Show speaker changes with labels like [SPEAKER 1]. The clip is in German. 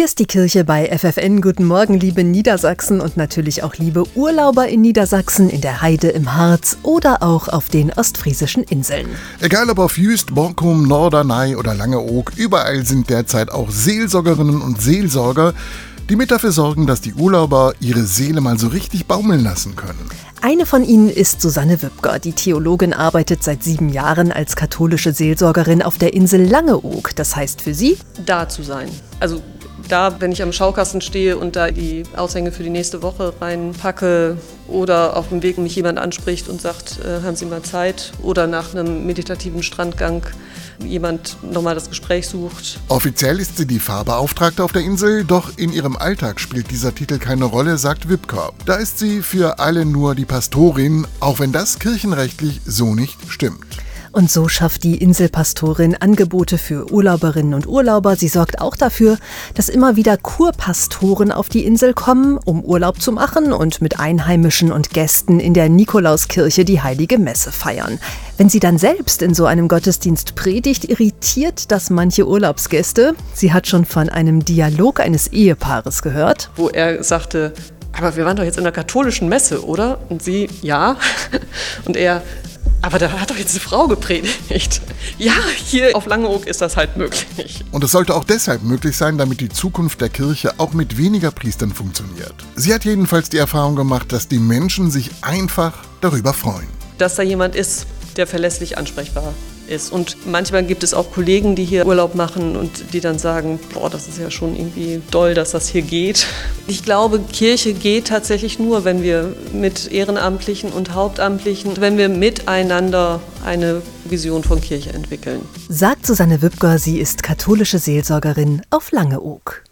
[SPEAKER 1] Hier ist die Kirche bei FFN. Guten Morgen, liebe Niedersachsen und natürlich auch liebe Urlauber in Niedersachsen, in der Heide, im Harz oder auch auf den ostfriesischen Inseln.
[SPEAKER 2] Egal ob auf Jüst, Borkum, Norderney oder Langeoog, überall sind derzeit auch Seelsorgerinnen und Seelsorger, die mit dafür sorgen, dass die Urlauber ihre Seele mal so richtig baumeln lassen können.
[SPEAKER 1] Eine von ihnen ist Susanne Wübger. Die Theologin arbeitet seit sieben Jahren als katholische Seelsorgerin auf der Insel Langeoog. Das heißt für sie,
[SPEAKER 3] da zu sein. Also da, wenn ich am Schaukasten stehe und da die Aushänge für die nächste Woche reinpacke oder auf dem Weg mich jemand anspricht und sagt, äh, haben Sie mal Zeit oder nach einem meditativen Strandgang jemand nochmal das Gespräch sucht.
[SPEAKER 2] Offiziell ist sie die Fahrbeauftragte auf der Insel, doch in ihrem Alltag spielt dieser Titel keine Rolle, sagt Wipker. Da ist sie für alle nur die Pastorin, auch wenn das kirchenrechtlich so nicht stimmt.
[SPEAKER 1] Und so schafft die Inselpastorin Angebote für Urlauberinnen und Urlauber. Sie sorgt auch dafür, dass immer wieder Kurpastoren auf die Insel kommen, um Urlaub zu machen und mit Einheimischen und Gästen in der Nikolauskirche die heilige Messe feiern. Wenn sie dann selbst in so einem Gottesdienst predigt, irritiert das manche Urlaubsgäste. Sie hat schon von einem Dialog eines Ehepaares gehört,
[SPEAKER 3] wo er sagte, aber wir waren doch jetzt in der katholischen Messe, oder? Und sie, ja. Und er, aber da hat doch jetzt eine Frau gepredigt. Ja, hier auf Langeoog ist das halt möglich.
[SPEAKER 2] Und es sollte auch deshalb möglich sein, damit die Zukunft der Kirche auch mit weniger Priestern funktioniert. Sie hat jedenfalls die Erfahrung gemacht, dass die Menschen sich einfach darüber freuen.
[SPEAKER 3] Dass da jemand ist, der verlässlich ansprechbar ist. Und manchmal gibt es auch Kollegen, die hier Urlaub machen und die dann sagen, boah, das ist ja schon irgendwie doll, dass das hier geht. Ich glaube, Kirche geht tatsächlich nur, wenn wir mit Ehrenamtlichen und Hauptamtlichen, wenn wir miteinander eine Vision von Kirche entwickeln.
[SPEAKER 1] Sagt Susanne Wübger, sie ist katholische Seelsorgerin auf Langeoog.